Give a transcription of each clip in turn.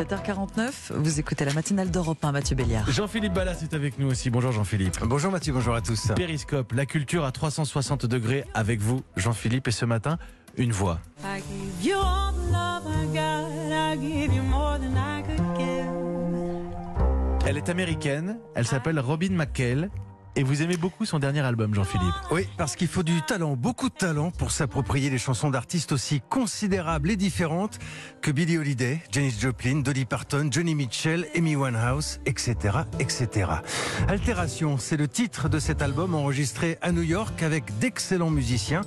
7h49, vous écoutez la matinale d'Europe 1, Mathieu Béliard. Jean-Philippe Ballas est avec nous aussi. Bonjour Jean-Philippe. Bonjour Mathieu, bonjour à tous. Périscope, la culture à 360 degrés avec vous, Jean-Philippe. Et ce matin, une voix. Elle est américaine, elle s'appelle Robin McKell. Et vous aimez beaucoup son dernier album, Jean-Philippe Oui, parce qu'il faut du talent, beaucoup de talent pour s'approprier les chansons d'artistes aussi considérables et différentes que Billie Holiday, Janis Joplin, Dolly Parton, Johnny Mitchell, Amy Winehouse, etc., etc. Altération, c'est le titre de cet album enregistré à New York avec d'excellents musiciens.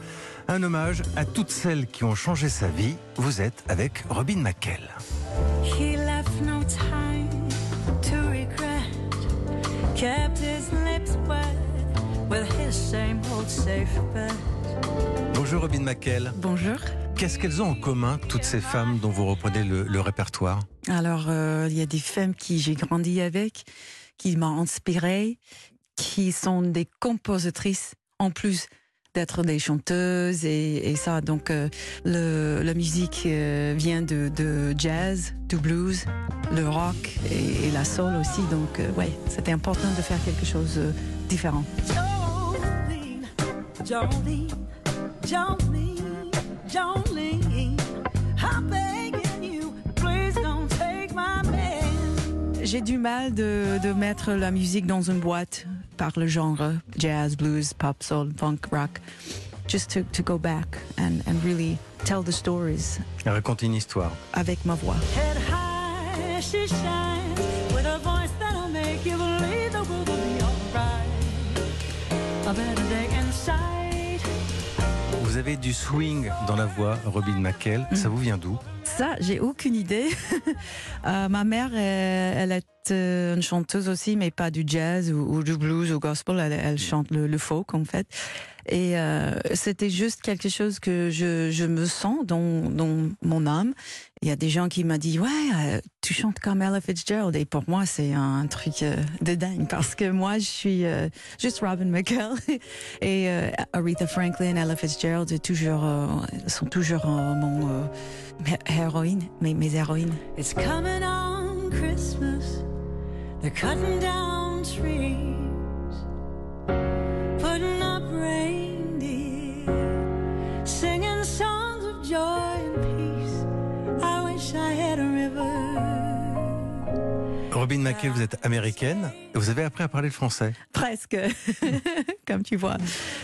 Un hommage à toutes celles qui ont changé sa vie. Vous êtes avec Robin McKell. He left no time to regret. Kept his Bonjour Robin McKell. Bonjour. Qu'est-ce qu'elles ont en commun, toutes ces femmes dont vous reprenez le, le répertoire? Alors, euh, il y a des femmes qui j'ai grandi avec, qui m'ont inspiré, qui sont des compositrices en plus d'être des chanteuses et, et ça. Donc, euh, le, la musique euh, vient de, de jazz, du blues, le rock et, et la soul aussi. Donc, euh, ouais, c'était important de faire quelque chose de différent. Jolene, Jolene, Jolene, Jolene. I'm begging you, please don't take my man. J'ai du mal de, de mettre la musique dans une boîte par le genre jazz, blues, pop, soul, funk, rock. Just to, to go back and, and really tell the stories Racontez une histoire. avec ma voix. Head high, she shines with a voice that'll make you believe the world will be alright. Vous avez du swing dans la voix, Robin McKell. Ça vous vient d'où? Ça, j'ai aucune idée. Euh, ma mère, euh, elle est euh, une chanteuse aussi, mais pas du jazz ou, du blues ou gospel. Elle, elle chante le, le folk en fait. Et euh, c'était juste quelque chose que je, je me sens dans, dans mon âme. Il y a des gens qui m'ont dit ouais, euh, tu chantes comme Ella Fitzgerald. Et pour moi, c'est un truc de dingue parce que moi, je suis juste Robin McKell et Aretha Franklin, Ella Fitzgerald, toujours, sont toujours mon euh, mes mes, héroïnes. It's coming on Christmas. They're cutting down trees, putting up reindeer, singing songs of joy and peace. I wish I had a river. Robin McKell, vous êtes américaine. et Vous avez appris à parler le français. Presque, comme tu vois.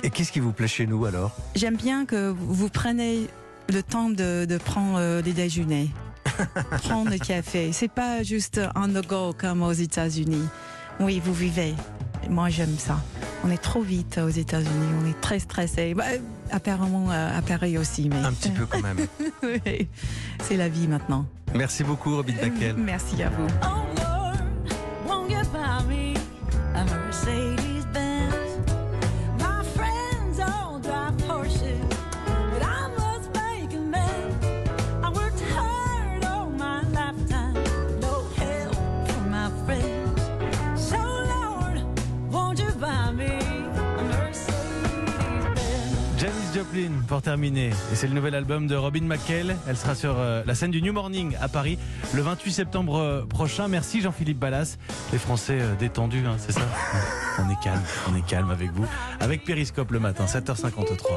Et qu'est-ce qui vous plaît chez nous alors? J'aime bien que vous preniez le temps de, de prendre euh, des déjeuners, prendre le café. C'est pas juste on the go comme aux États-Unis. Oui, vous vivez. Moi, j'aime ça. On est trop vite aux États-Unis. On est très stressé. Bah, apparemment, euh, à Paris aussi, mais Un petit peu quand même. Oui, c'est la vie maintenant. Merci beaucoup, Robin McKell. Merci à vous. Janis Joplin pour terminer. Et c'est le nouvel album de Robin McKell. Elle sera sur euh, la scène du New Morning à Paris le 28 septembre euh, prochain. Merci Jean-Philippe Ballas. Les Français euh, détendus, hein, c'est ça? On est calme, on est calme avec vous. Avec Périscope le matin, 7h53.